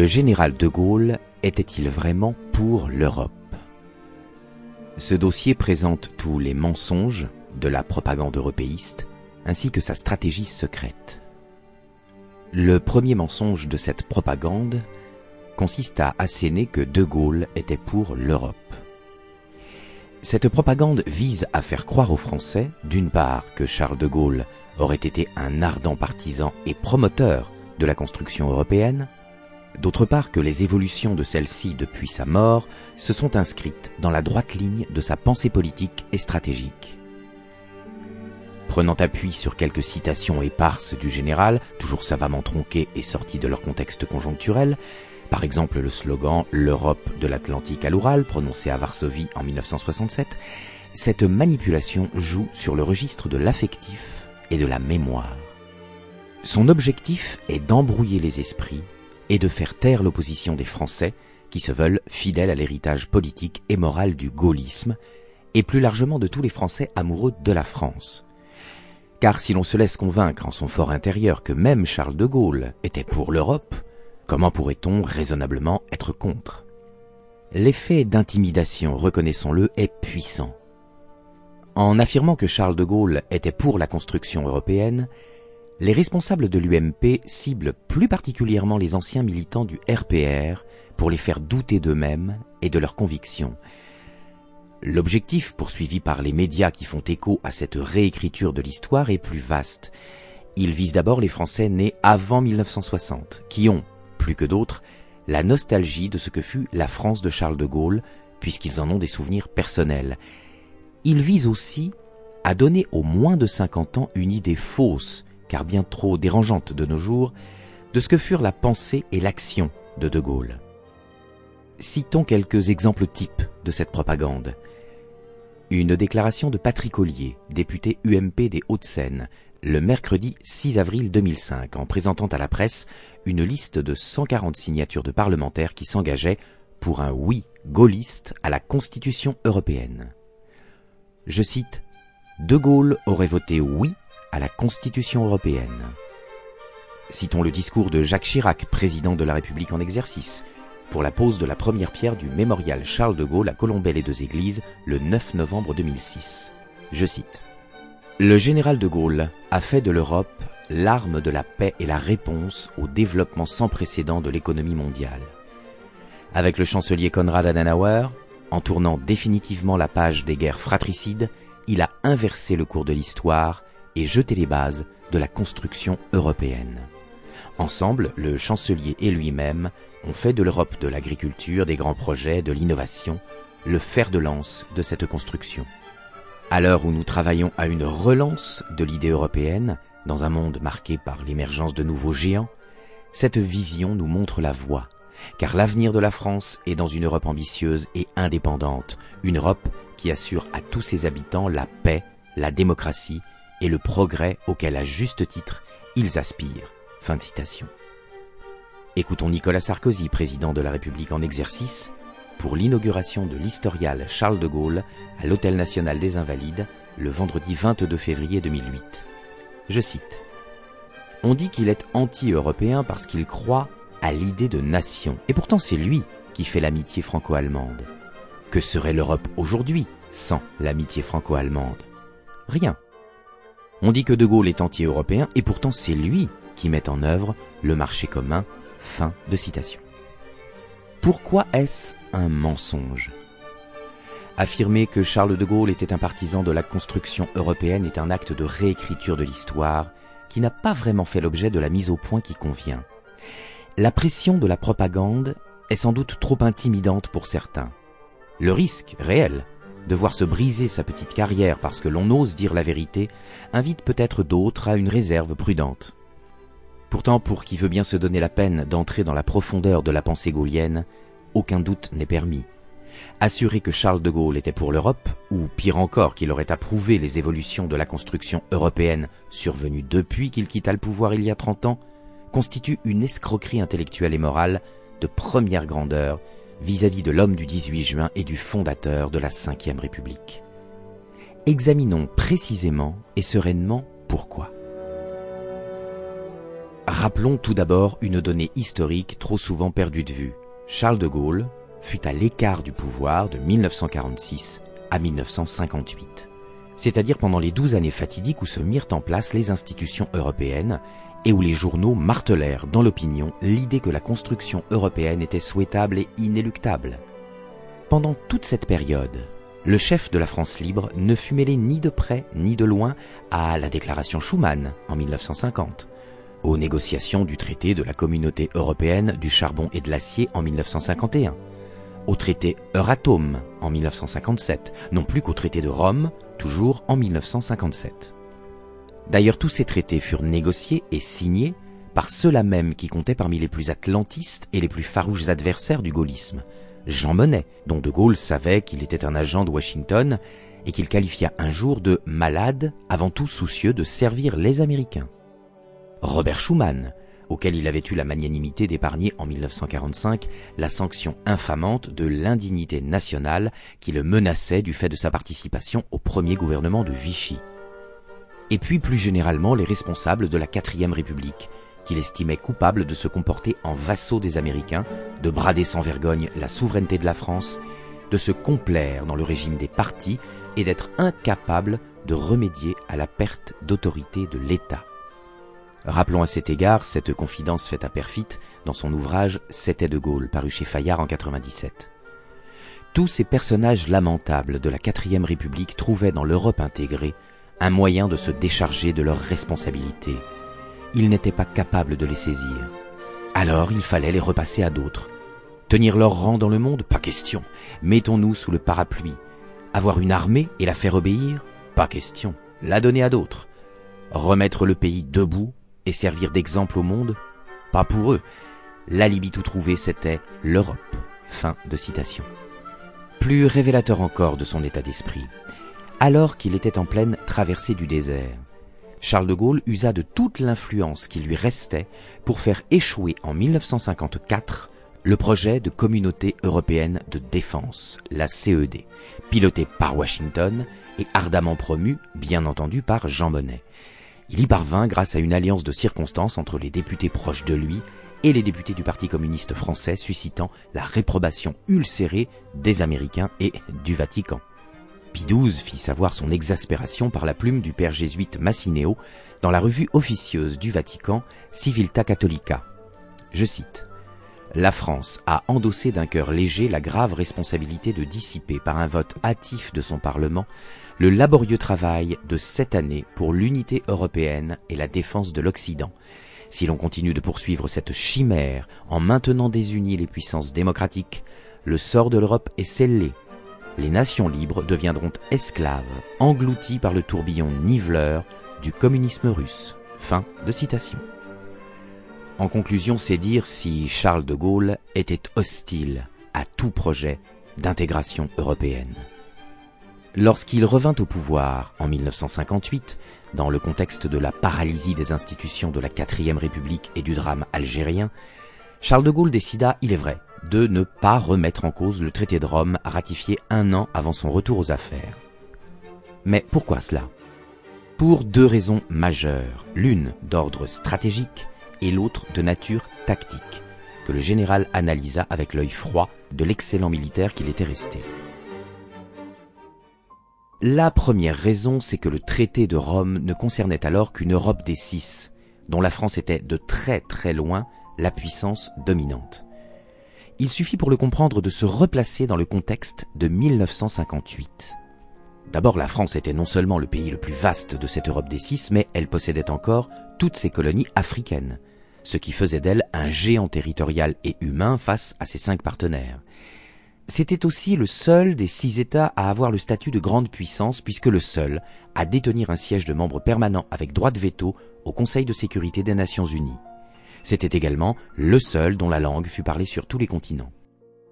Le général de Gaulle était-il vraiment pour l'Europe? Ce dossier présente tous les mensonges de la propagande européiste ainsi que sa stratégie secrète. Le premier mensonge de cette propagande consiste à asséner que De Gaulle était pour l'Europe. Cette propagande vise à faire croire aux Français, d'une part, que Charles de Gaulle aurait été un ardent partisan et promoteur de la construction européenne, d'autre part que les évolutions de celle-ci depuis sa mort se sont inscrites dans la droite ligne de sa pensée politique et stratégique. Prenant appui sur quelques citations éparses du général, toujours savamment tronquées et sorties de leur contexte conjoncturel, par exemple le slogan L'Europe de l'Atlantique à l'Oural, prononcé à Varsovie en 1967, cette manipulation joue sur le registre de l'affectif et de la mémoire. Son objectif est d'embrouiller les esprits et de faire taire l'opposition des Français qui se veulent fidèles à l'héritage politique et moral du gaullisme, et plus largement de tous les Français amoureux de la France. Car si l'on se laisse convaincre en son fort intérieur que même Charles de Gaulle était pour l'Europe, comment pourrait-on raisonnablement être contre? L'effet d'intimidation, reconnaissons-le, est puissant. En affirmant que Charles de Gaulle était pour la construction européenne, les responsables de l'UMP ciblent plus particulièrement les anciens militants du RPR pour les faire douter d'eux-mêmes et de leurs convictions. L'objectif poursuivi par les médias qui font écho à cette réécriture de l'histoire est plus vaste. Il vise d'abord les Français nés avant 1960, qui ont, plus que d'autres, la nostalgie de ce que fut la France de Charles de Gaulle, puisqu'ils en ont des souvenirs personnels. Il vise aussi à donner aux moins de 50 ans une idée fausse car bien trop dérangeante de nos jours, de ce que furent la pensée et l'action de De Gaulle. Citons quelques exemples types de cette propagande. Une déclaration de Patrick Ollier, député UMP des Hauts-de-Seine, le mercredi 6 avril 2005, en présentant à la presse une liste de 140 signatures de parlementaires qui s'engageaient pour un oui gaulliste à la Constitution européenne. Je cite De Gaulle aurait voté oui à la Constitution européenne. Citons le discours de Jacques Chirac, président de la République en exercice, pour la pose de la première pierre du mémorial Charles de Gaulle à Colombey les deux églises le 9 novembre 2006. Je cite. Le général de Gaulle a fait de l'Europe l'arme de la paix et la réponse au développement sans précédent de l'économie mondiale. Avec le chancelier Konrad Adenauer, en tournant définitivement la page des guerres fratricides, il a inversé le cours de l'histoire et jeter les bases de la construction européenne. Ensemble, le chancelier et lui-même ont fait de l'Europe de l'agriculture, des grands projets, de l'innovation, le fer de lance de cette construction. À l'heure où nous travaillons à une relance de l'idée européenne, dans un monde marqué par l'émergence de nouveaux géants, cette vision nous montre la voie, car l'avenir de la France est dans une Europe ambitieuse et indépendante, une Europe qui assure à tous ses habitants la paix, la démocratie et le progrès auquel à juste titre ils aspirent. Fin de citation. Écoutons Nicolas Sarkozy, président de la République en exercice, pour l'inauguration de l'historial Charles de Gaulle à l'Hôtel national des Invalides le vendredi 22 février 2008. Je cite. On dit qu'il est anti-européen parce qu'il croit à l'idée de nation. Et pourtant c'est lui qui fait l'amitié franco-allemande. Que serait l'Europe aujourd'hui sans l'amitié franco-allemande? Rien. On dit que De Gaulle est anti-européen et pourtant c'est lui qui met en œuvre le marché commun. Fin de citation. Pourquoi est-ce un mensonge? Affirmer que Charles de Gaulle était un partisan de la construction européenne est un acte de réécriture de l'histoire qui n'a pas vraiment fait l'objet de la mise au point qui convient. La pression de la propagande est sans doute trop intimidante pour certains. Le risque réel de voir se briser sa petite carrière parce que l'on ose dire la vérité invite peut-être d'autres à une réserve prudente. Pourtant, pour qui veut bien se donner la peine d'entrer dans la profondeur de la pensée gaulienne, aucun doute n'est permis. Assurer que Charles de Gaulle était pour l'Europe, ou pire encore qu'il aurait approuvé les évolutions de la construction européenne survenues depuis qu'il quitta le pouvoir il y a 30 ans, constitue une escroquerie intellectuelle et morale de première grandeur vis-à-vis de l'homme du 18 juin et du fondateur de la Ve République. Examinons précisément et sereinement pourquoi. Rappelons tout d'abord une donnée historique trop souvent perdue de vue. Charles de Gaulle fut à l'écart du pouvoir de 1946 à 1958, c'est-à-dire pendant les douze années fatidiques où se mirent en place les institutions européennes et où les journaux martelèrent dans l'opinion l'idée que la construction européenne était souhaitable et inéluctable. Pendant toute cette période, le chef de la France libre ne fut mêlé ni de près ni de loin à la déclaration Schuman en 1950, aux négociations du traité de la communauté européenne du charbon et de l'acier en 1951, au traité Euratom en 1957, non plus qu'au traité de Rome, toujours en 1957. D'ailleurs, tous ces traités furent négociés et signés par ceux-là même qui comptaient parmi les plus atlantistes et les plus farouches adversaires du gaullisme. Jean Monnet, dont De Gaulle savait qu'il était un agent de Washington et qu'il qualifia un jour de malade, avant tout soucieux de servir les Américains. Robert Schuman, auquel il avait eu la magnanimité d'épargner en 1945 la sanction infamante de l'indignité nationale qui le menaçait du fait de sa participation au premier gouvernement de Vichy et puis plus généralement les responsables de la quatrième République, qu'il estimait coupables de se comporter en vassaux des Américains, de brader sans vergogne la souveraineté de la France, de se complaire dans le régime des partis et d'être incapables de remédier à la perte d'autorité de l'État. Rappelons à cet égard cette confidence faite à Perfit dans son ouvrage C'était de Gaulle, paru chez Fayard en 97. Tous ces personnages lamentables de la quatrième République trouvaient dans l'Europe intégrée un moyen de se décharger de leurs responsabilités. Ils n'étaient pas capables de les saisir. Alors il fallait les repasser à d'autres. Tenir leur rang dans le monde Pas question. Mettons-nous sous le parapluie. Avoir une armée et la faire obéir Pas question. La donner à d'autres. Remettre le pays debout et servir d'exemple au monde Pas pour eux. L'alibi tout trouvé, c'était l'Europe. Fin de citation. Plus révélateur encore de son état d'esprit, alors qu'il était en pleine traversée du désert. Charles de Gaulle usa de toute l'influence qui lui restait pour faire échouer en 1954 le projet de communauté européenne de défense, la CED, piloté par Washington et ardemment promu, bien entendu, par Jean Monnet. Il y parvint grâce à une alliance de circonstances entre les députés proches de lui et les députés du Parti communiste français suscitant la réprobation ulcérée des Américains et du Vatican. Pie XII fit savoir son exaspération par la plume du père jésuite Massineo dans la revue officieuse du Vatican Civilta Catholica. Je cite La France a endossé d'un cœur léger la grave responsabilité de dissiper par un vote hâtif de son Parlement le laborieux travail de sept années pour l'unité européenne et la défense de l'Occident. Si l'on continue de poursuivre cette chimère en maintenant désunies les puissances démocratiques, le sort de l'Europe est scellé les nations libres deviendront esclaves, englouties par le tourbillon niveleur du communisme russe. Fin de citation. En conclusion, c'est dire si Charles de Gaulle était hostile à tout projet d'intégration européenne. Lorsqu'il revint au pouvoir en 1958, dans le contexte de la paralysie des institutions de la quatrième République et du drame algérien, Charles de Gaulle décida, il est vrai, de ne pas remettre en cause le traité de Rome ratifié un an avant son retour aux affaires. Mais pourquoi cela? Pour deux raisons majeures, l'une d'ordre stratégique et l'autre de nature tactique, que le général analysa avec l'œil froid de l'excellent militaire qu'il était resté. La première raison, c'est que le traité de Rome ne concernait alors qu'une Europe des six, dont la France était de très très loin la puissance dominante il suffit pour le comprendre de se replacer dans le contexte de 1958. D'abord, la France était non seulement le pays le plus vaste de cette Europe des six, mais elle possédait encore toutes ses colonies africaines, ce qui faisait d'elle un géant territorial et humain face à ses cinq partenaires. C'était aussi le seul des six États à avoir le statut de grande puissance, puisque le seul à détenir un siège de membre permanent avec droit de veto au Conseil de sécurité des Nations Unies. C'était également le seul dont la langue fut parlée sur tous les continents.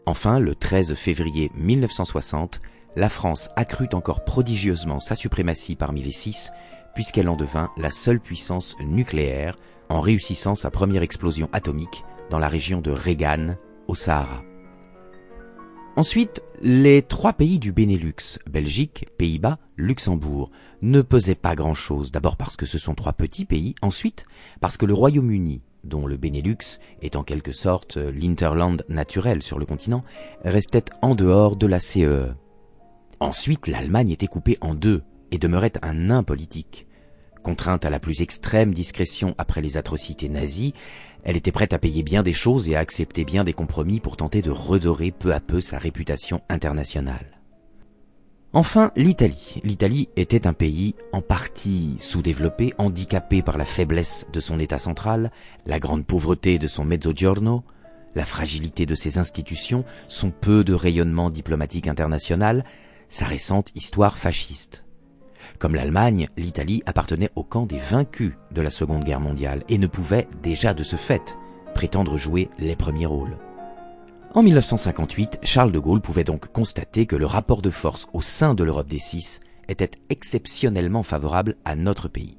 Enfin, le 13 février 1960, la France accrut encore prodigieusement sa suprématie parmi les six, puisqu'elle en devint la seule puissance nucléaire en réussissant sa première explosion atomique dans la région de Reagan, au Sahara. Ensuite, les trois pays du Benelux, Belgique, Pays-Bas, Luxembourg, ne pesaient pas grand-chose, d'abord parce que ce sont trois petits pays, ensuite parce que le Royaume-Uni, dont le Benelux est en quelque sorte l'interland naturel sur le continent, restait en dehors de la CEE. E. Ensuite, l'Allemagne était coupée en deux et demeurait un nain politique. Contrainte à la plus extrême discrétion après les atrocités nazies, elle était prête à payer bien des choses et à accepter bien des compromis pour tenter de redorer peu à peu sa réputation internationale. Enfin, l'Italie. L'Italie était un pays en partie sous-développé, handicapé par la faiblesse de son État central, la grande pauvreté de son mezzogiorno, la fragilité de ses institutions, son peu de rayonnement diplomatique international, sa récente histoire fasciste. Comme l'Allemagne, l'Italie appartenait au camp des vaincus de la Seconde Guerre mondiale et ne pouvait, déjà de ce fait, prétendre jouer les premiers rôles. En 1958, Charles de Gaulle pouvait donc constater que le rapport de force au sein de l'Europe des Six était exceptionnellement favorable à notre pays.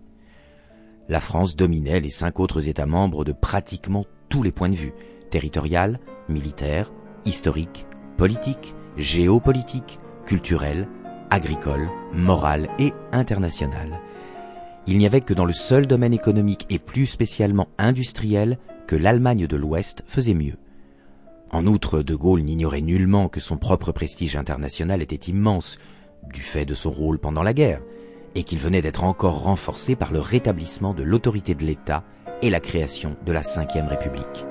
La France dominait les cinq autres États membres de pratiquement tous les points de vue, territorial, militaire, historique, politique, géopolitique, culturel, agricole, morale et internationale. Il n'y avait que dans le seul domaine économique et plus spécialement industriel que l'Allemagne de l'Ouest faisait mieux. En outre, De Gaulle n'ignorait nullement que son propre prestige international était immense, du fait de son rôle pendant la guerre, et qu'il venait d'être encore renforcé par le rétablissement de l'autorité de l'État et la création de la Ve République.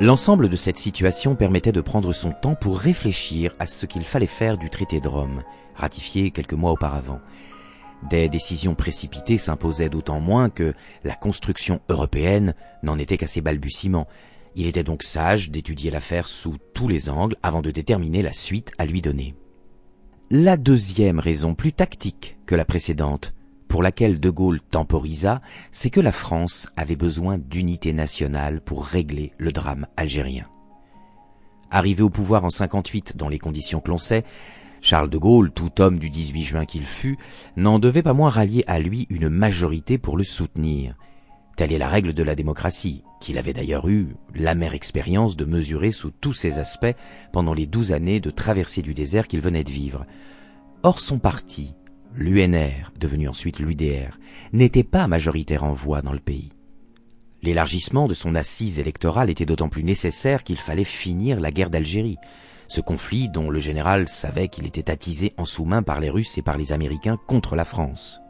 L'ensemble de cette situation permettait de prendre son temps pour réfléchir à ce qu'il fallait faire du traité de Rome, ratifié quelques mois auparavant. Des décisions précipitées s'imposaient d'autant moins que la construction européenne n'en était qu'à ses balbutiements. Il était donc sage d'étudier l'affaire sous tous les angles avant de déterminer la suite à lui donner. La deuxième raison, plus tactique que la précédente, pour laquelle De Gaulle temporisa, c'est que la France avait besoin d'unité nationale pour régler le drame algérien. Arrivé au pouvoir en 58 dans les conditions que l'on sait, Charles de Gaulle, tout homme du 18 juin qu'il fut, n'en devait pas moins rallier à lui une majorité pour le soutenir. Telle est la règle de la démocratie, qu'il avait d'ailleurs eu l'amère expérience de mesurer sous tous ses aspects pendant les douze années de traversée du désert qu'il venait de vivre. Or son parti, l'UNR, devenu ensuite l'UDR, n'était pas majoritaire en voix dans le pays. L'élargissement de son assise électorale était d'autant plus nécessaire qu'il fallait finir la guerre d'Algérie, ce conflit dont le général savait qu'il était attisé en sous-main par les Russes et par les Américains contre la France.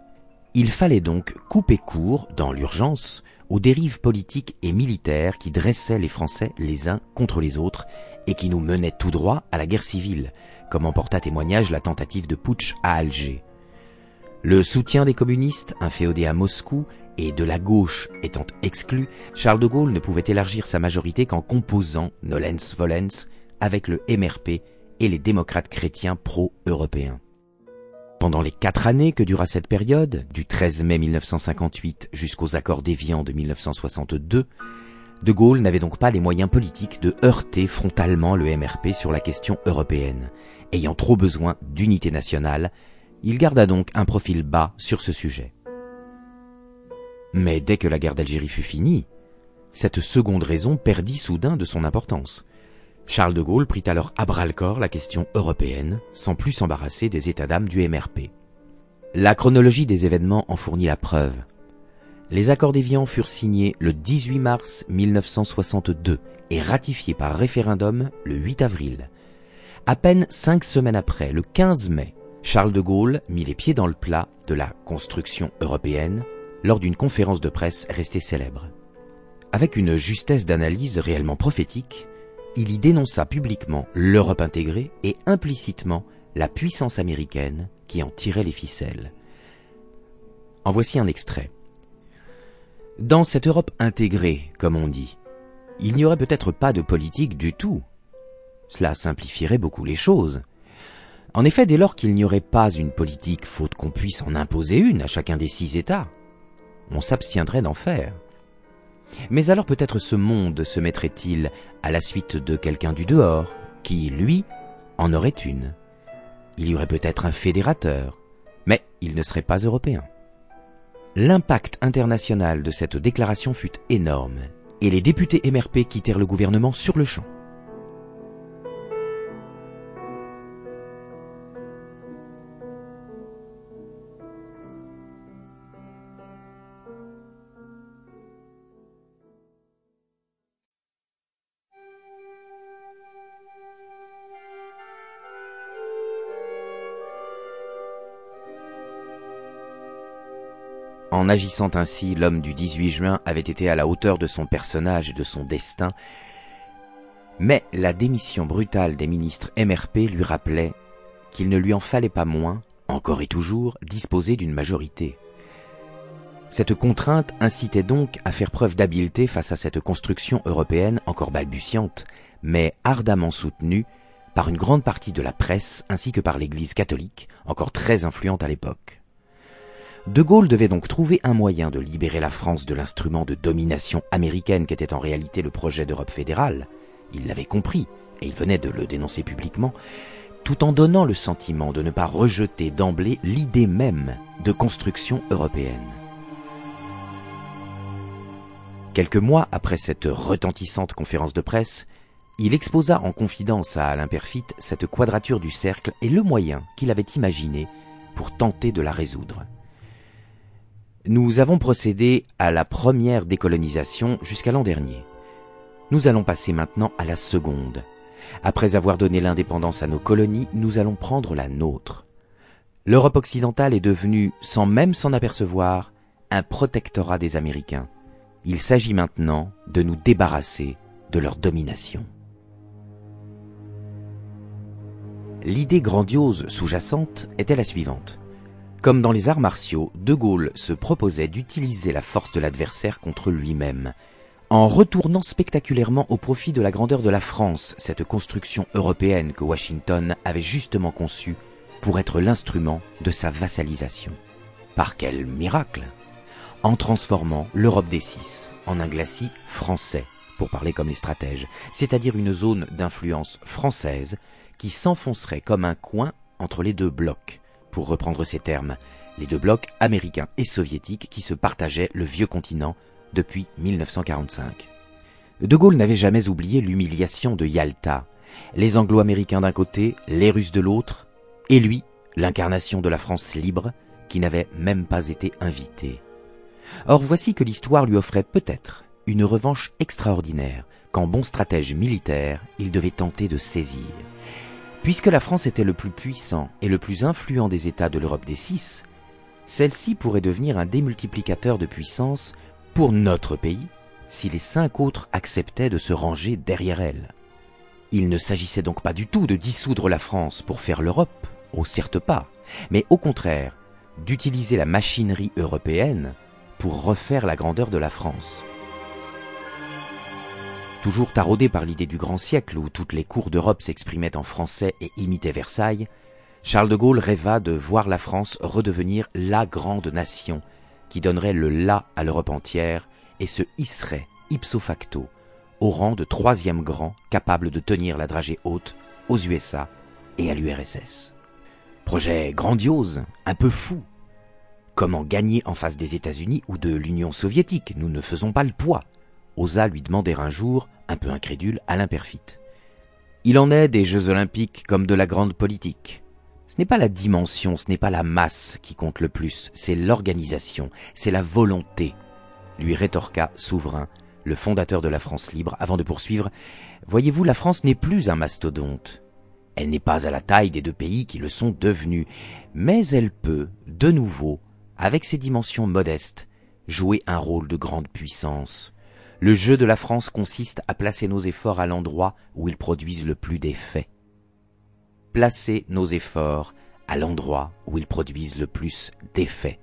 Il fallait donc couper court, dans l'urgence, aux dérives politiques et militaires qui dressaient les Français les uns contre les autres et qui nous menaient tout droit à la guerre civile, comme en porta témoignage la tentative de putsch à Alger. Le soutien des communistes, inféodés à Moscou, et de la gauche étant exclu, Charles de Gaulle ne pouvait élargir sa majorité qu'en composant, nolens volens, avec le MRP et les démocrates chrétiens pro-européens. Pendant les quatre années que dura cette période, du 13 mai 1958 jusqu'aux accords d'Évian de 1962, De Gaulle n'avait donc pas les moyens politiques de heurter frontalement le MRP sur la question européenne, ayant trop besoin d'unité nationale il garda donc un profil bas sur ce sujet. Mais dès que la guerre d'Algérie fut finie, cette seconde raison perdit soudain de son importance. Charles de Gaulle prit alors à bras-le-corps la question européenne, sans plus s'embarrasser des états d'âme du MRP. La chronologie des événements en fournit la preuve. Les accords d'Évian furent signés le 18 mars 1962 et ratifiés par référendum le 8 avril. À peine cinq semaines après, le 15 mai, Charles de Gaulle mit les pieds dans le plat de la construction européenne lors d'une conférence de presse restée célèbre. Avec une justesse d'analyse réellement prophétique, il y dénonça publiquement l'Europe intégrée et implicitement la puissance américaine qui en tirait les ficelles. En voici un extrait. Dans cette Europe intégrée, comme on dit, il n'y aurait peut-être pas de politique du tout. Cela simplifierait beaucoup les choses. En effet, dès lors qu'il n'y aurait pas une politique, faute qu'on puisse en imposer une à chacun des six États, on s'abstiendrait d'en faire. Mais alors peut-être ce monde se mettrait-il à la suite de quelqu'un du dehors, qui, lui, en aurait une. Il y aurait peut-être un fédérateur, mais il ne serait pas européen. L'impact international de cette déclaration fut énorme, et les députés MRP quittèrent le gouvernement sur le champ. En agissant ainsi, l'homme du 18 juin avait été à la hauteur de son personnage et de son destin, mais la démission brutale des ministres MRP lui rappelait qu'il ne lui en fallait pas moins, encore et toujours, disposer d'une majorité. Cette contrainte incitait donc à faire preuve d'habileté face à cette construction européenne encore balbutiante, mais ardemment soutenue par une grande partie de la presse ainsi que par l'Église catholique, encore très influente à l'époque. De Gaulle devait donc trouver un moyen de libérer la France de l'instrument de domination américaine qu'était en réalité le projet d'Europe fédérale. Il l'avait compris, et il venait de le dénoncer publiquement, tout en donnant le sentiment de ne pas rejeter d'emblée l'idée même de construction européenne. Quelques mois après cette retentissante conférence de presse, il exposa en confidence à Alain Perfit cette quadrature du cercle et le moyen qu'il avait imaginé pour tenter de la résoudre. Nous avons procédé à la première décolonisation jusqu'à l'an dernier. Nous allons passer maintenant à la seconde. Après avoir donné l'indépendance à nos colonies, nous allons prendre la nôtre. L'Europe occidentale est devenue, sans même s'en apercevoir, un protectorat des Américains. Il s'agit maintenant de nous débarrasser de leur domination. L'idée grandiose sous-jacente était la suivante. Comme dans les arts martiaux, De Gaulle se proposait d'utiliser la force de l'adversaire contre lui-même, en retournant spectaculairement au profit de la grandeur de la France cette construction européenne que Washington avait justement conçue pour être l'instrument de sa vassalisation. Par quel miracle! En transformant l'Europe des Six en un glacis français, pour parler comme les stratèges, c'est-à-dire une zone d'influence française qui s'enfoncerait comme un coin entre les deux blocs, pour reprendre ces termes, les deux blocs américains et soviétiques qui se partageaient le vieux continent depuis 1945. De Gaulle n'avait jamais oublié l'humiliation de Yalta, les anglo-américains d'un côté, les russes de l'autre, et lui, l'incarnation de la France libre, qui n'avait même pas été invité. Or voici que l'histoire lui offrait peut-être une revanche extraordinaire, qu'en bon stratège militaire, il devait tenter de saisir. Puisque la France était le plus puissant et le plus influent des États de l'Europe des six, celle-ci pourrait devenir un démultiplicateur de puissance pour notre pays si les cinq autres acceptaient de se ranger derrière elle. Il ne s'agissait donc pas du tout de dissoudre la France pour faire l'Europe, au certes pas, mais au contraire d'utiliser la machinerie européenne pour refaire la grandeur de la France. Toujours taraudé par l'idée du grand siècle où toutes les cours d'Europe s'exprimaient en français et imitaient Versailles, Charles de Gaulle rêva de voir la France redevenir la grande nation qui donnerait le la à l'Europe entière et se hisserait ipso facto au rang de troisième grand capable de tenir la dragée haute aux USA et à l'URSS. Projet grandiose, un peu fou. Comment gagner en face des États-Unis ou de l'Union soviétique? Nous ne faisons pas le poids osa lui demander un jour, un peu incrédule, Alain Perfit. Il en est des Jeux olympiques comme de la grande politique. Ce n'est pas la dimension, ce n'est pas la masse qui compte le plus, c'est l'organisation, c'est la volonté, lui rétorqua Souverain, le fondateur de la France libre, avant de poursuivre. Voyez-vous, la France n'est plus un mastodonte. Elle n'est pas à la taille des deux pays qui le sont devenus, mais elle peut, de nouveau, avec ses dimensions modestes, jouer un rôle de grande puissance. Le jeu de la France consiste à placer nos efforts à l'endroit où ils produisent le plus d'effets. Placer nos efforts à l'endroit où ils produisent le plus d'effets.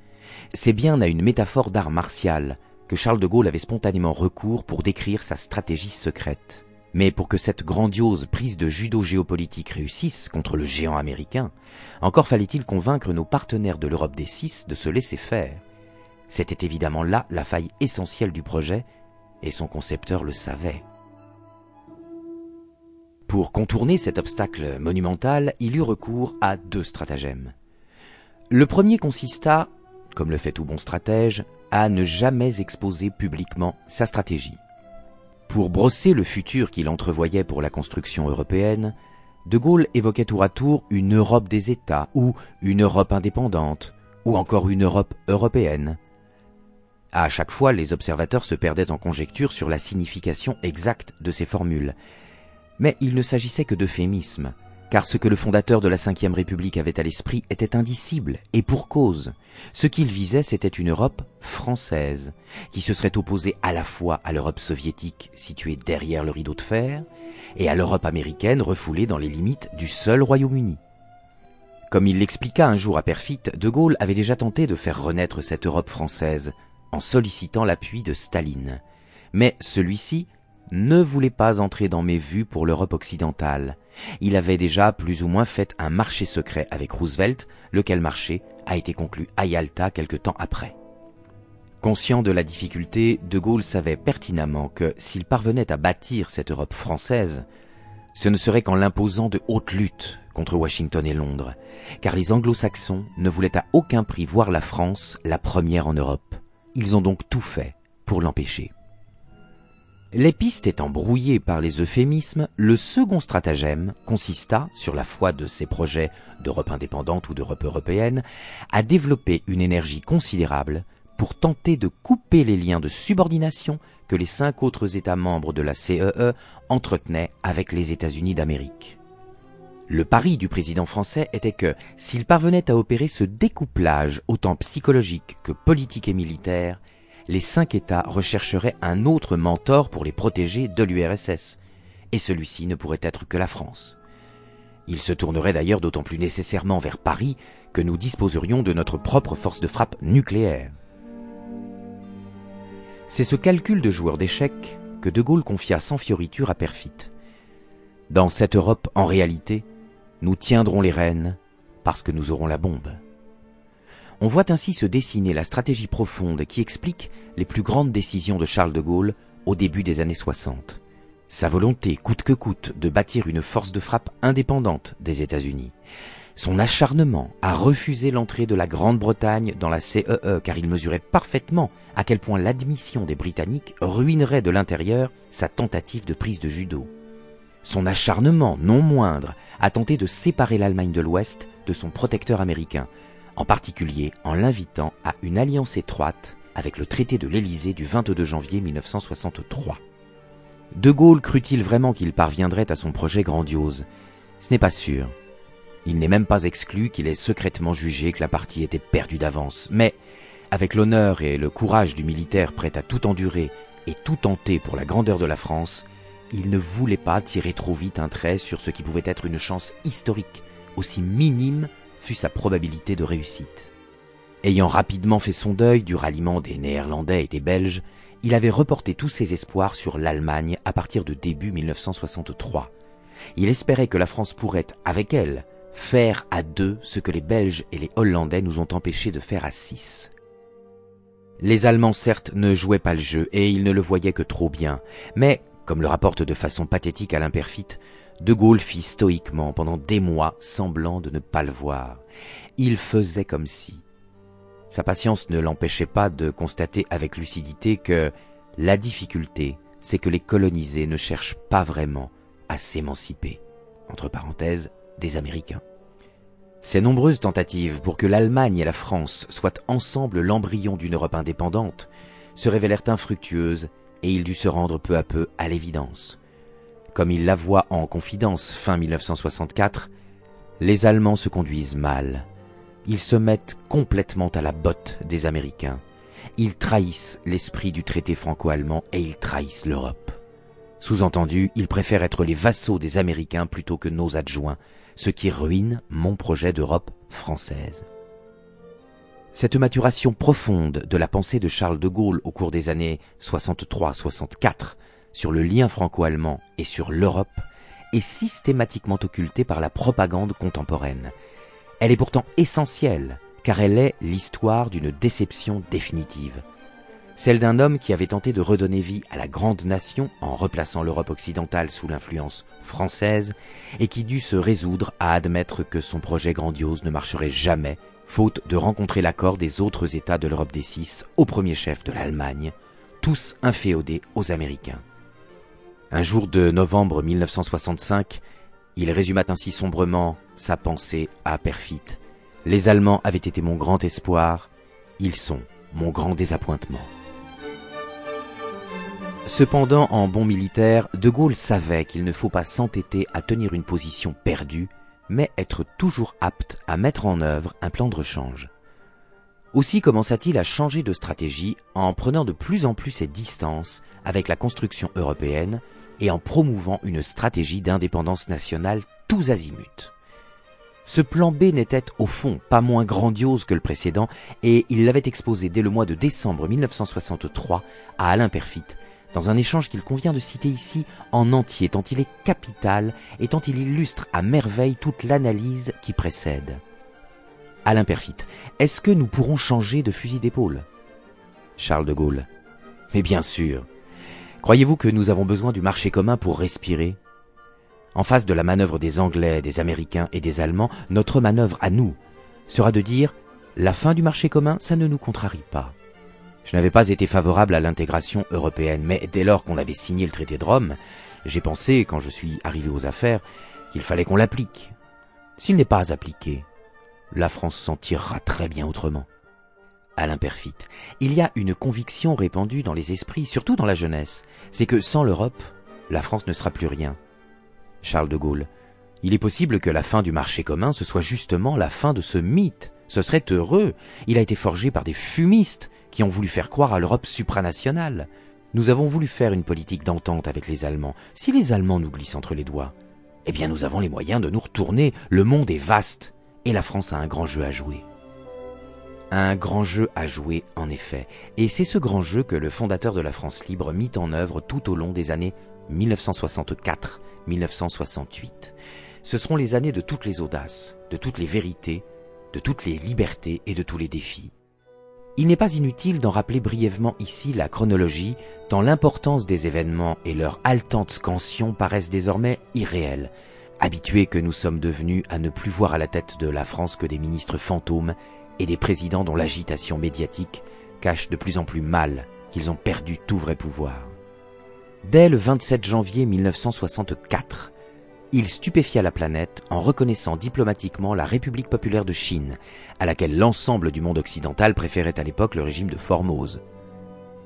C'est bien à une métaphore d'art martial que Charles de Gaulle avait spontanément recours pour décrire sa stratégie secrète. Mais pour que cette grandiose prise de judo géopolitique réussisse contre le géant américain, encore fallait-il convaincre nos partenaires de l'Europe des Six de se laisser faire. C'était évidemment là la faille essentielle du projet et son concepteur le savait. Pour contourner cet obstacle monumental, il eut recours à deux stratagèmes. Le premier consista, comme le fait tout bon stratège, à ne jamais exposer publiquement sa stratégie. Pour brosser le futur qu'il entrevoyait pour la construction européenne, De Gaulle évoquait tour à tour une Europe des États, ou une Europe indépendante, ou encore une Europe européenne, à chaque fois, les observateurs se perdaient en conjectures sur la signification exacte de ces formules. Mais il ne s'agissait que d'euphémismes, car ce que le fondateur de la Ve République avait à l'esprit était indicible, et pour cause. Ce qu'il visait, c'était une Europe française, qui se serait opposée à la fois à l'Europe soviétique située derrière le rideau de fer, et à l'Europe américaine refoulée dans les limites du seul Royaume-Uni. Comme il l'expliqua un jour à Perfit, De Gaulle avait déjà tenté de faire renaître cette Europe française, en sollicitant l'appui de Staline. Mais celui-ci ne voulait pas entrer dans mes vues pour l'Europe occidentale. Il avait déjà plus ou moins fait un marché secret avec Roosevelt, lequel marché a été conclu à Yalta quelque temps après. Conscient de la difficulté, De Gaulle savait pertinemment que s'il parvenait à bâtir cette Europe française, ce ne serait qu'en l'imposant de hautes luttes contre Washington et Londres, car les anglo-saxons ne voulaient à aucun prix voir la France la première en Europe. Ils ont donc tout fait pour l'empêcher. Les pistes étant brouillées par les euphémismes, le second stratagème consista, sur la foi de ses projets d'Europe indépendante ou d'Europe européenne, à développer une énergie considérable pour tenter de couper les liens de subordination que les cinq autres États membres de la CEE e entretenaient avec les États-Unis d'Amérique. Le pari du président français était que, s'il parvenait à opérer ce découplage autant psychologique que politique et militaire, les cinq États rechercheraient un autre mentor pour les protéger de l'URSS, et celui-ci ne pourrait être que la France. Il se tournerait d'ailleurs d'autant plus nécessairement vers Paris que nous disposerions de notre propre force de frappe nucléaire. C'est ce calcul de joueur d'échecs que De Gaulle confia sans fioriture à Perfit. Dans cette Europe, en réalité, nous tiendrons les rênes parce que nous aurons la bombe. On voit ainsi se dessiner la stratégie profonde qui explique les plus grandes décisions de Charles de Gaulle au début des années 60. Sa volonté, coûte que coûte, de bâtir une force de frappe indépendante des États-Unis. Son acharnement à refuser l'entrée de la Grande-Bretagne dans la CEE e, car il mesurait parfaitement à quel point l'admission des Britanniques ruinerait de l'intérieur sa tentative de prise de judo. Son acharnement, non moindre, à tenter de séparer l'Allemagne de l'Ouest de son protecteur américain, en particulier en l'invitant à une alliance étroite avec le traité de l'Élysée du 22 janvier 1963. De Gaulle crut-il vraiment qu'il parviendrait à son projet grandiose? Ce n'est pas sûr. Il n'est même pas exclu qu'il ait secrètement jugé que la partie était perdue d'avance, mais avec l'honneur et le courage du militaire prêt à tout endurer et tout tenter pour la grandeur de la France, il ne voulait pas tirer trop vite un trait sur ce qui pouvait être une chance historique, aussi minime fut sa probabilité de réussite. Ayant rapidement fait son deuil du ralliement des Néerlandais et des Belges, il avait reporté tous ses espoirs sur l'Allemagne à partir de début 1963. Il espérait que la France pourrait, avec elle, faire à deux ce que les Belges et les Hollandais nous ont empêché de faire à six. Les Allemands certes ne jouaient pas le jeu et ils ne le voyaient que trop bien, mais, comme le rapporte de façon pathétique Alain Perfit, de Gaulle fit stoïquement pendant des mois semblant de ne pas le voir. Il faisait comme si. Sa patience ne l'empêchait pas de constater avec lucidité que la difficulté, c'est que les colonisés ne cherchent pas vraiment à s'émanciper, entre parenthèses, des Américains. Ces nombreuses tentatives pour que l'Allemagne et la France soient ensemble l'embryon d'une Europe indépendante se révélèrent infructueuses et il dut se rendre peu à peu à l'évidence. Comme il l'avoua en confidence fin 1964, les Allemands se conduisent mal. Ils se mettent complètement à la botte des Américains. Ils trahissent l'esprit du traité franco-allemand et ils trahissent l'Europe. Sous-entendu, ils préfèrent être les vassaux des Américains plutôt que nos adjoints, ce qui ruine mon projet d'Europe française. Cette maturation profonde de la pensée de Charles de Gaulle au cours des années 63-64 sur le lien franco-allemand et sur l'Europe est systématiquement occultée par la propagande contemporaine. Elle est pourtant essentielle, car elle est l'histoire d'une déception définitive. Celle d'un homme qui avait tenté de redonner vie à la grande nation en replaçant l'Europe occidentale sous l'influence française et qui dut se résoudre à admettre que son projet grandiose ne marcherait jamais, faute de rencontrer l'accord des autres États de l'Europe des Six, au premier chef de l'Allemagne, tous inféodés aux Américains. Un jour de novembre 1965, il résuma ainsi sombrement sa pensée à Perfit. Les Allemands avaient été mon grand espoir, ils sont mon grand désappointement. Cependant, en bon militaire, De Gaulle savait qu'il ne faut pas s'entêter à tenir une position perdue mais être toujours apte à mettre en œuvre un plan de rechange. Aussi commença-t-il à changer de stratégie en prenant de plus en plus ses distances avec la construction européenne et en promouvant une stratégie d'indépendance nationale tous azimuts. Ce plan B n'était au fond pas moins grandiose que le précédent et il l'avait exposé dès le mois de décembre 1963 à Alain Perfit dans un échange qu'il convient de citer ici en entier tant il est capital et tant il illustre à merveille toute l'analyse qui précède. Alain Perfit, est-ce que nous pourrons changer de fusil d'épaule? Charles de Gaulle. Mais bien sûr. Croyez-vous que nous avons besoin du marché commun pour respirer? En face de la manœuvre des Anglais, des Américains et des Allemands, notre manœuvre à nous sera de dire la fin du marché commun, ça ne nous contrarie pas. Je n'avais pas été favorable à l'intégration européenne, mais dès lors qu'on avait signé le traité de Rome, j'ai pensé, quand je suis arrivé aux affaires, qu'il fallait qu'on l'applique. S'il n'est pas appliqué, la France s'en tirera très bien autrement. Alain Perfit, il y a une conviction répandue dans les esprits, surtout dans la jeunesse, c'est que sans l'Europe, la France ne sera plus rien. Charles de Gaulle, il est possible que la fin du marché commun, ce soit justement la fin de ce mythe. Ce serait heureux. Il a été forgé par des fumistes qui ont voulu faire croire à l'Europe supranationale. Nous avons voulu faire une politique d'entente avec les Allemands. Si les Allemands nous glissent entre les doigts, eh bien nous avons les moyens de nous retourner. Le monde est vaste et la France a un grand jeu à jouer. Un grand jeu à jouer, en effet, et c'est ce grand jeu que le fondateur de la France libre mit en œuvre tout au long des années 1964-1968. Ce seront les années de toutes les audaces, de toutes les vérités, de toutes les libertés et de tous les défis. Il n'est pas inutile d'en rappeler brièvement ici la chronologie, tant l'importance des événements et leur haletante scansion paraissent désormais irréels, habitués que nous sommes devenus à ne plus voir à la tête de la France que des ministres fantômes et des présidents dont l'agitation médiatique cache de plus en plus mal qu'ils ont perdu tout vrai pouvoir. Dès le 27 janvier 1964, il stupéfia la planète en reconnaissant diplomatiquement la République populaire de Chine, à laquelle l'ensemble du monde occidental préférait à l'époque le régime de Formose.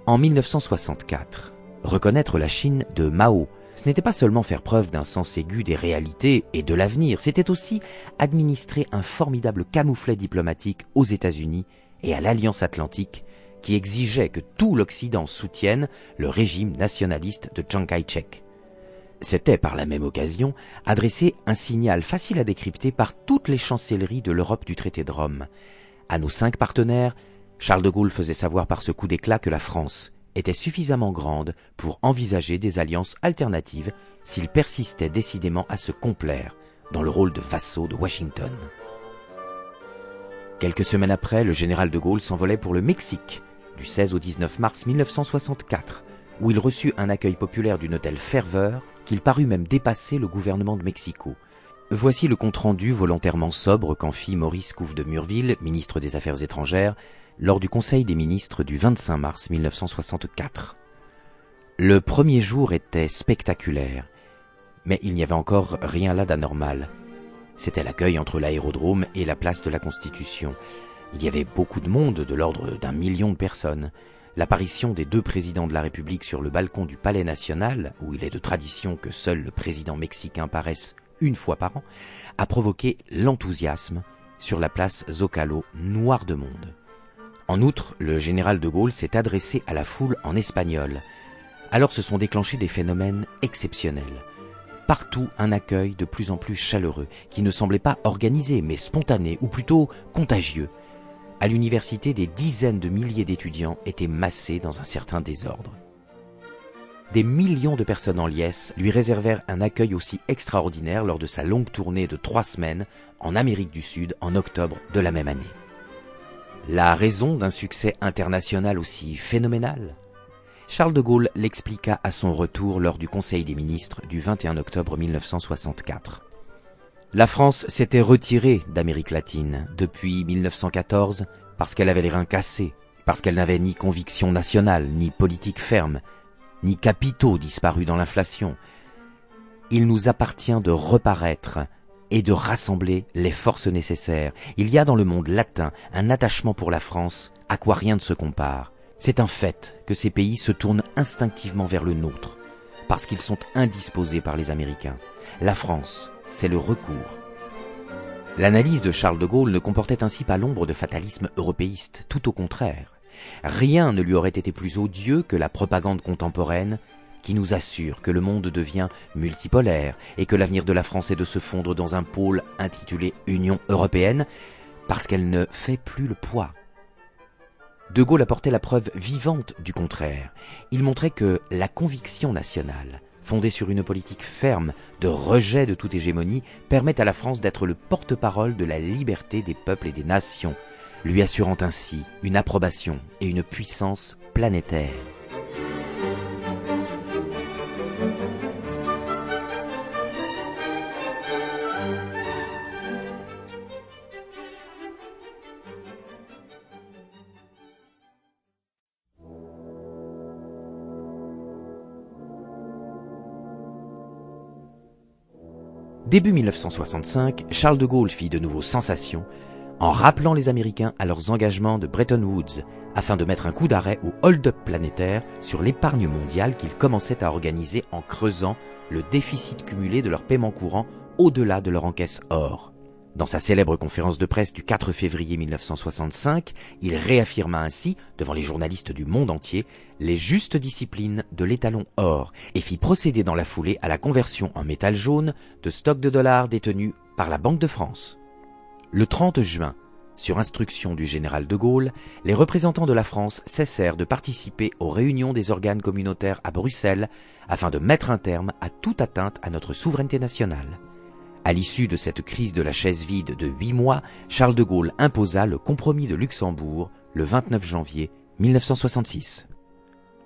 En 1964, reconnaître la Chine de Mao, ce n'était pas seulement faire preuve d'un sens aigu des réalités et de l'avenir, c'était aussi administrer un formidable camouflet diplomatique aux États-Unis et à l'Alliance atlantique qui exigeait que tout l'Occident soutienne le régime nationaliste de Chiang Kai-shek. C'était par la même occasion adresser un signal facile à décrypter par toutes les chancelleries de l'Europe du traité de Rome. À nos cinq partenaires, Charles de Gaulle faisait savoir par ce coup d'éclat que la France était suffisamment grande pour envisager des alliances alternatives s'il persistait décidément à se complaire dans le rôle de vassaux de Washington. Quelques semaines après, le général de Gaulle s'envolait pour le Mexique, du 16 au 19 mars 1964, où il reçut un accueil populaire d'une telle ferveur qu'il parut même dépasser le gouvernement de Mexico. Voici le compte-rendu volontairement sobre qu'en fit Maurice Couve de Murville, ministre des Affaires étrangères, lors du Conseil des ministres du 25 mars 1964. Le premier jour était spectaculaire, mais il n'y avait encore rien là d'anormal. C'était l'accueil entre l'aérodrome et la place de la Constitution. Il y avait beaucoup de monde, de l'ordre d'un million de personnes. L'apparition des deux présidents de la République sur le balcon du Palais national, où il est de tradition que seul le président mexicain paraisse une fois par an, a provoqué l'enthousiasme sur la place Zocalo, noire de monde. En outre, le général de Gaulle s'est adressé à la foule en espagnol. Alors se sont déclenchés des phénomènes exceptionnels. Partout un accueil de plus en plus chaleureux, qui ne semblait pas organisé, mais spontané, ou plutôt contagieux. À l'université, des dizaines de milliers d'étudiants étaient massés dans un certain désordre. Des millions de personnes en liesse lui réservèrent un accueil aussi extraordinaire lors de sa longue tournée de trois semaines en Amérique du Sud en octobre de la même année. La raison d'un succès international aussi phénoménal? Charles de Gaulle l'expliqua à son retour lors du Conseil des ministres du 21 octobre 1964. La France s'était retirée d'Amérique latine depuis 1914 parce qu'elle avait les reins cassés, parce qu'elle n'avait ni conviction nationale, ni politique ferme, ni capitaux disparus dans l'inflation. Il nous appartient de reparaître et de rassembler les forces nécessaires. Il y a dans le monde latin un attachement pour la France à quoi rien ne se compare. C'est un fait que ces pays se tournent instinctivement vers le nôtre, parce qu'ils sont indisposés par les Américains. La France, c'est le recours. L'analyse de Charles de Gaulle ne comportait ainsi pas l'ombre de fatalisme européiste, tout au contraire. Rien ne lui aurait été plus odieux que la propagande contemporaine qui nous assure que le monde devient multipolaire et que l'avenir de la France est de se fondre dans un pôle intitulé Union européenne parce qu'elle ne fait plus le poids. De Gaulle apportait la preuve vivante du contraire. Il montrait que la conviction nationale, fondée sur une politique ferme de rejet de toute hégémonie, permet à la France d'être le porte-parole de la liberté des peuples et des nations, lui assurant ainsi une approbation et une puissance planétaire. Début 1965, Charles de Gaulle fit de nouveau sensation en rappelant les Américains à leurs engagements de Bretton Woods afin de mettre un coup d'arrêt au hold-up planétaire sur l'épargne mondiale qu'ils commençaient à organiser en creusant le déficit cumulé de leur paiement courant au-delà de leur encaisse or. Dans sa célèbre conférence de presse du 4 février 1965, il réaffirma ainsi, devant les journalistes du monde entier, les justes disciplines de l'étalon or et fit procéder dans la foulée à la conversion en métal jaune de stocks de dollars détenus par la Banque de France. Le 30 juin, sur instruction du général de Gaulle, les représentants de la France cessèrent de participer aux réunions des organes communautaires à Bruxelles afin de mettre un terme à toute atteinte à notre souveraineté nationale. À l'issue de cette crise de la chaise vide de huit mois, Charles de Gaulle imposa le compromis de Luxembourg le 29 janvier 1966.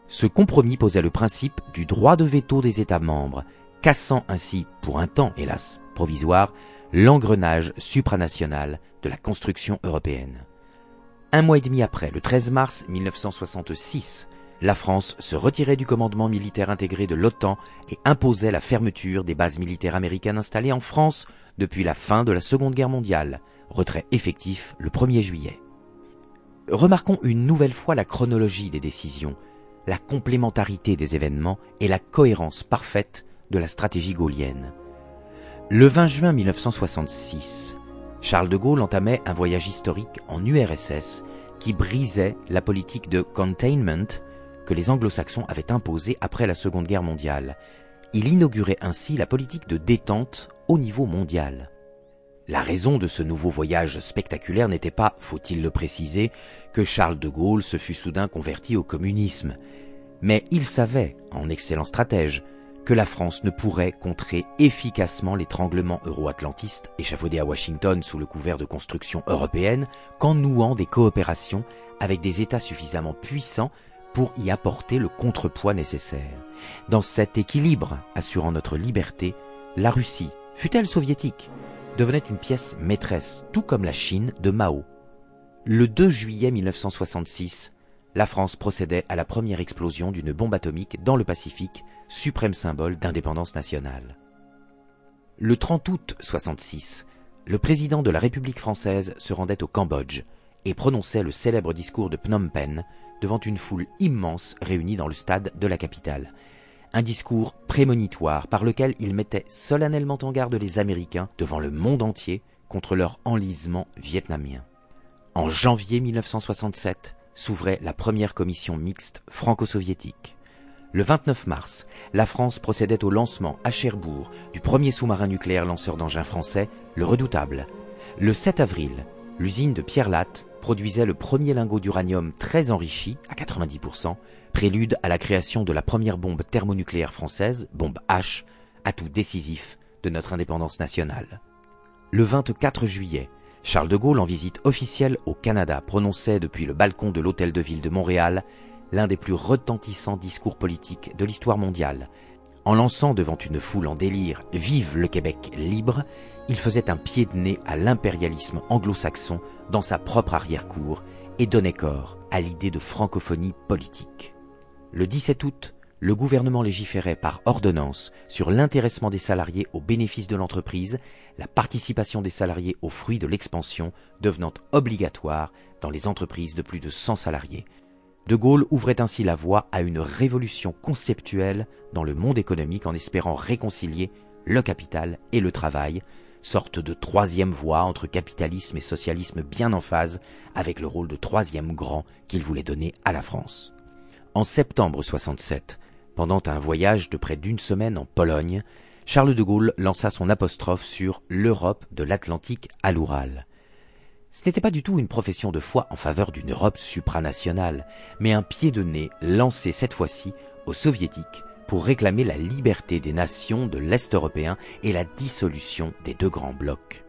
Ce compromis posait le principe du droit de veto des États membres, cassant ainsi, pour un temps hélas provisoire, l'engrenage supranational de la construction européenne. Un mois et demi après, le 13 mars 1966, la France se retirait du commandement militaire intégré de l'OTAN et imposait la fermeture des bases militaires américaines installées en France depuis la fin de la Seconde Guerre mondiale, retrait effectif le 1er juillet. Remarquons une nouvelle fois la chronologie des décisions, la complémentarité des événements et la cohérence parfaite de la stratégie gaulienne. Le 20 juin 1966, Charles de Gaulle entamait un voyage historique en URSS qui brisait la politique de containment que les anglo-saxons avaient imposé après la Seconde Guerre mondiale. Il inaugurait ainsi la politique de détente au niveau mondial. La raison de ce nouveau voyage spectaculaire n'était pas, faut-il le préciser, que Charles de Gaulle se fût soudain converti au communisme, mais il savait, en excellent stratège, que la France ne pourrait contrer efficacement l'étranglement euro-atlantiste échafaudé à Washington sous le couvert de construction européenne qu'en nouant des coopérations avec des États suffisamment puissants pour y apporter le contrepoids nécessaire. Dans cet équilibre assurant notre liberté, la Russie, fut-elle soviétique, devenait une pièce maîtresse, tout comme la Chine de Mao. Le 2 juillet 1966, la France procédait à la première explosion d'une bombe atomique dans le Pacifique, suprême symbole d'indépendance nationale. Le 30 août 66, le président de la République française se rendait au Cambodge et prononçait le célèbre discours de Phnom Penh devant une foule immense réunie dans le stade de la capitale. Un discours prémonitoire par lequel il mettait solennellement en garde les Américains devant le monde entier contre leur enlisement vietnamien. En janvier 1967 s'ouvrait la première commission mixte franco-soviétique. Le 29 mars, la France procédait au lancement à Cherbourg du premier sous-marin nucléaire lanceur d'engins français, le Redoutable. Le 7 avril, l'usine de Pierre Latte produisait le premier lingot d'uranium très enrichi, à 90%, prélude à la création de la première bombe thermonucléaire française, bombe H, atout décisif de notre indépendance nationale. Le 24 juillet, Charles de Gaulle, en visite officielle au Canada, prononçait depuis le balcon de l'Hôtel de Ville de Montréal l'un des plus retentissants discours politiques de l'histoire mondiale. En lançant devant une foule en délire Vive le Québec libre, il faisait un pied de nez à l'impérialisme anglo-saxon dans sa propre arrière-cour et donnait corps à l'idée de francophonie politique. Le 17 août, le gouvernement légiférait par ordonnance sur l'intéressement des salariés au bénéfice de l'entreprise, la participation des salariés aux fruits de l'expansion devenant obligatoire dans les entreprises de plus de 100 salariés. De Gaulle ouvrait ainsi la voie à une révolution conceptuelle dans le monde économique en espérant réconcilier le capital et le travail, sorte de troisième voie entre capitalisme et socialisme bien en phase avec le rôle de troisième grand qu'il voulait donner à la France. En septembre 67, pendant un voyage de près d'une semaine en Pologne, Charles de Gaulle lança son apostrophe sur l'Europe de l'Atlantique à l'Oural. Ce n'était pas du tout une profession de foi en faveur d'une Europe supranationale, mais un pied de nez lancé cette fois-ci aux soviétiques pour réclamer la liberté des nations de l'Est européen et la dissolution des deux grands blocs.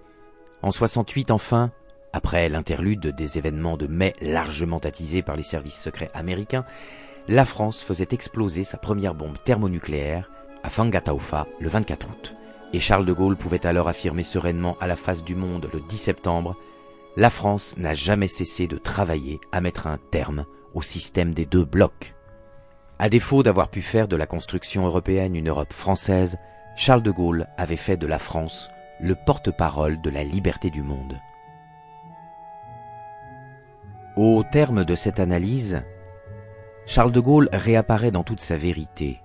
En 68 enfin, après l'interlude des événements de mai largement attisés par les services secrets américains, la France faisait exploser sa première bombe thermonucléaire à Fangataufa le 24 août. Et Charles de Gaulle pouvait alors affirmer sereinement à la face du monde le 10 septembre La France n'a jamais cessé de travailler à mettre un terme au système des deux blocs. À défaut d'avoir pu faire de la construction européenne une Europe française, Charles de Gaulle avait fait de la France le porte-parole de la liberté du monde. Au terme de cette analyse, Charles de Gaulle réapparaît dans toute sa vérité.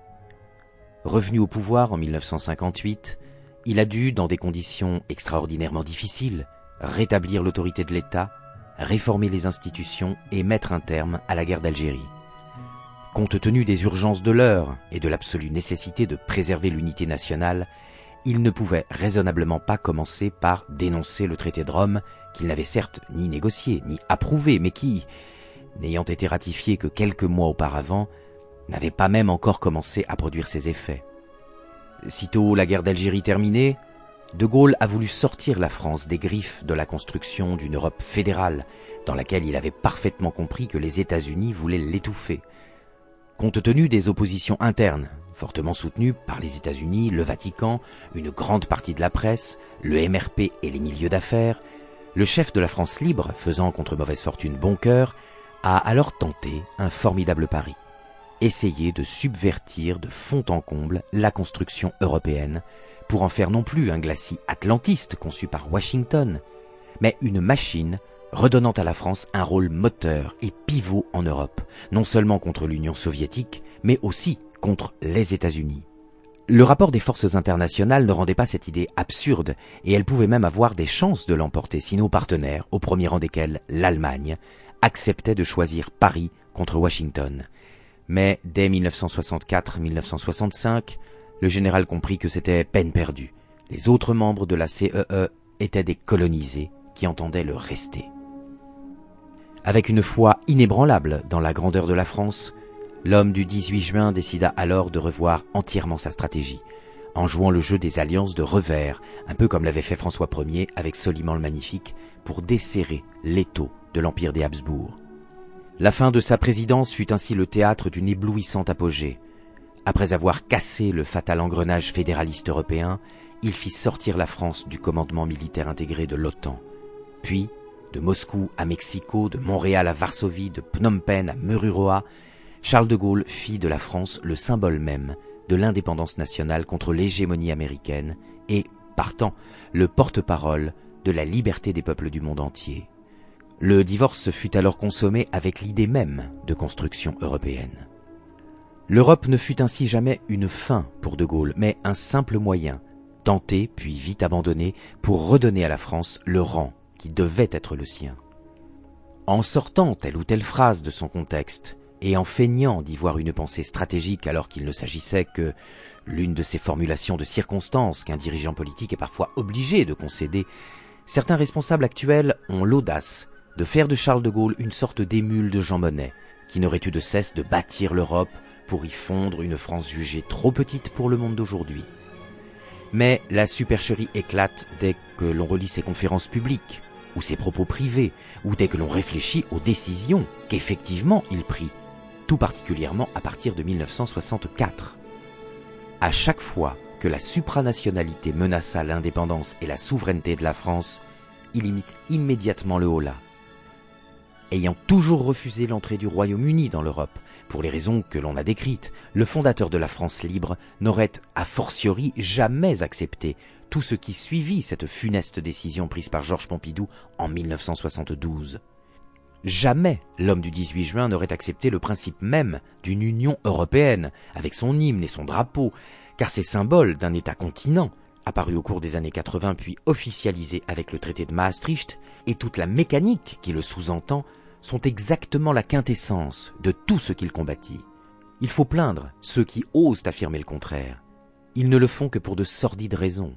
Revenu au pouvoir en 1958, il a dû, dans des conditions extraordinairement difficiles, rétablir l'autorité de l'État, réformer les institutions et mettre un terme à la guerre d'Algérie. Compte tenu des urgences de l'heure et de l'absolue nécessité de préserver l'unité nationale, il ne pouvait raisonnablement pas commencer par dénoncer le traité de Rome qu'il n'avait certes ni négocié ni approuvé, mais qui, n'ayant été ratifié que quelques mois auparavant, n'avait pas même encore commencé à produire ses effets. Sitôt la guerre d'Algérie terminée, De Gaulle a voulu sortir la France des griffes de la construction d'une Europe fédérale, dans laquelle il avait parfaitement compris que les États-Unis voulaient l'étouffer, Compte tenu des oppositions internes, fortement soutenues par les États-Unis, le Vatican, une grande partie de la presse, le MRP et les milieux d'affaires, le chef de la France libre, faisant contre mauvaise fortune bon cœur, a alors tenté un formidable pari. Essayer de subvertir de fond en comble la construction européenne, pour en faire non plus un glacis atlantiste conçu par Washington, mais une machine redonnant à la France un rôle moteur et pivot en Europe, non seulement contre l'Union soviétique, mais aussi contre les États-Unis. Le rapport des forces internationales ne rendait pas cette idée absurde, et elle pouvait même avoir des chances de l'emporter si nos partenaires, au premier rang desquels l'Allemagne, acceptaient de choisir Paris contre Washington. Mais dès 1964-1965, le général comprit que c'était peine perdue. Les autres membres de la CEE e étaient des colonisés qui entendaient le rester. Avec une foi inébranlable dans la grandeur de la France, l'homme du 18 juin décida alors de revoir entièrement sa stratégie, en jouant le jeu des alliances de revers, un peu comme l'avait fait François Ier avec Soliman le Magnifique, pour desserrer l'étau de l'Empire des Habsbourg. La fin de sa présidence fut ainsi le théâtre d'une éblouissante apogée. Après avoir cassé le fatal engrenage fédéraliste européen, il fit sortir la France du commandement militaire intégré de l'OTAN. Puis, de Moscou à Mexico, de Montréal à Varsovie, de Phnom Penh à Mururoa, Charles de Gaulle fit de la France le symbole même de l'indépendance nationale contre l'hégémonie américaine et, partant, le porte-parole de la liberté des peuples du monde entier. Le divorce fut alors consommé avec l'idée même de construction européenne. L'Europe ne fut ainsi jamais une fin pour De Gaulle, mais un simple moyen, tenté puis vite abandonné pour redonner à la France le rang devait être le sien. En sortant telle ou telle phrase de son contexte, et en feignant d'y voir une pensée stratégique alors qu'il ne s'agissait que l'une de ces formulations de circonstances qu'un dirigeant politique est parfois obligé de concéder, certains responsables actuels ont l'audace de faire de Charles de Gaulle une sorte d'émule de Jean Monnet, qui n'aurait eu de cesse de bâtir l'Europe pour y fondre une France jugée trop petite pour le monde d'aujourd'hui. Mais la supercherie éclate dès que l'on relit ses conférences publiques, ou ses propos privés, ou dès que l'on réfléchit aux décisions qu'effectivement il prit, tout particulièrement à partir de 1964. À chaque fois que la supranationalité menaça l'indépendance et la souveraineté de la France, il imite immédiatement le holà. Ayant toujours refusé l'entrée du Royaume-Uni dans l'Europe, pour les raisons que l'on a décrites, le fondateur de la France libre n'aurait a fortiori jamais accepté tout ce qui suivit cette funeste décision prise par Georges Pompidou en 1972. Jamais l'homme du 18 juin n'aurait accepté le principe même d'une Union européenne, avec son hymne et son drapeau, car ces symboles d'un État continent apparu au cours des années 80 puis officialisé avec le traité de Maastricht, et toute la mécanique qui le sous-entend, sont exactement la quintessence de tout ce qu'il combattit. Il faut plaindre ceux qui osent affirmer le contraire. Ils ne le font que pour de sordides raisons.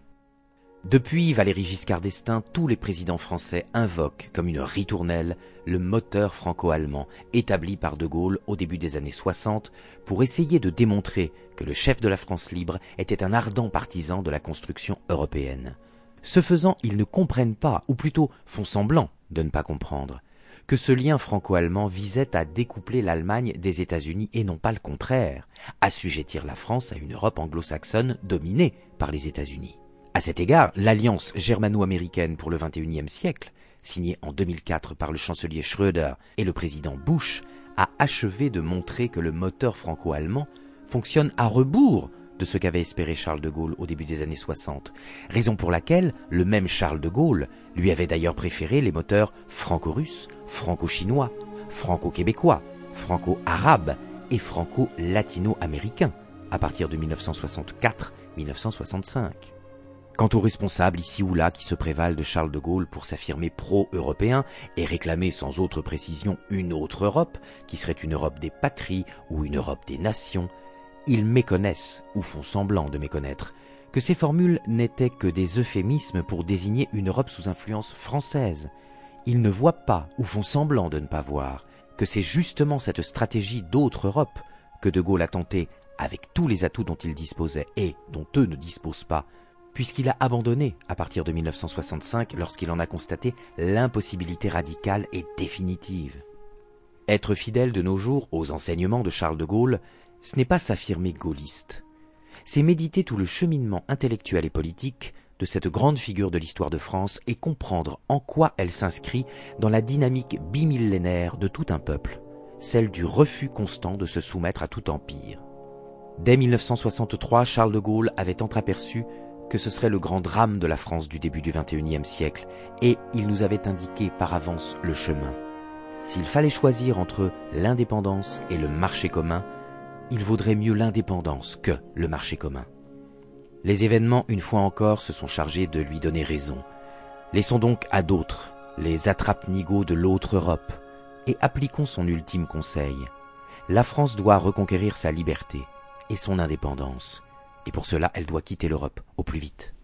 Depuis Valéry Giscard d'Estaing, tous les présidents français invoquent comme une ritournelle le moteur franco-allemand établi par De Gaulle au début des années 60 pour essayer de démontrer que le chef de la France libre était un ardent partisan de la construction européenne. Ce faisant, ils ne comprennent pas, ou plutôt font semblant de ne pas comprendre, que ce lien franco-allemand visait à découpler l'Allemagne des États-Unis et non pas le contraire, assujettir la France à une Europe anglo-saxonne dominée par les États-Unis. À cet égard, l'Alliance germano-américaine pour le XXIe siècle, signée en 2004 par le chancelier Schröder et le président Bush, a achevé de montrer que le moteur franco-allemand fonctionne à rebours de ce qu'avait espéré Charles de Gaulle au début des années 60, raison pour laquelle le même Charles de Gaulle lui avait d'ailleurs préféré les moteurs franco-russes, franco-chinois, franco-québécois, franco-arabes et franco-latino-américains à partir de 1964-1965. Quant aux responsables ici ou là qui se prévalent de Charles de Gaulle pour s'affirmer pro-européen et réclamer sans autre précision une autre Europe, qui serait une Europe des patries ou une Europe des nations, ils méconnaissent, ou font semblant de méconnaître, que ces formules n'étaient que des euphémismes pour désigner une Europe sous influence française. Ils ne voient pas, ou font semblant de ne pas voir, que c'est justement cette stratégie d'autre Europe que De Gaulle a tenté, avec tous les atouts dont il disposait et dont eux ne disposent pas, puisqu'il a abandonné à partir de 1965 lorsqu'il en a constaté l'impossibilité radicale et définitive. Être fidèle de nos jours aux enseignements de Charles de Gaulle, ce n'est pas s'affirmer gaulliste, c'est méditer tout le cheminement intellectuel et politique de cette grande figure de l'histoire de France et comprendre en quoi elle s'inscrit dans la dynamique bimillénaire de tout un peuple, celle du refus constant de se soumettre à tout empire. Dès 1963, Charles de Gaulle avait entreaperçu que ce serait le grand drame de la France du début du XXIe siècle, et il nous avait indiqué par avance le chemin. S'il fallait choisir entre l'indépendance et le marché commun, il vaudrait mieux l'indépendance que le marché commun. Les événements, une fois encore, se sont chargés de lui donner raison. Laissons donc à d'autres les attrape-nigauds de l'autre Europe, et appliquons son ultime conseil. La France doit reconquérir sa liberté et son indépendance et pour cela elle doit quitter l'Europe au plus vite.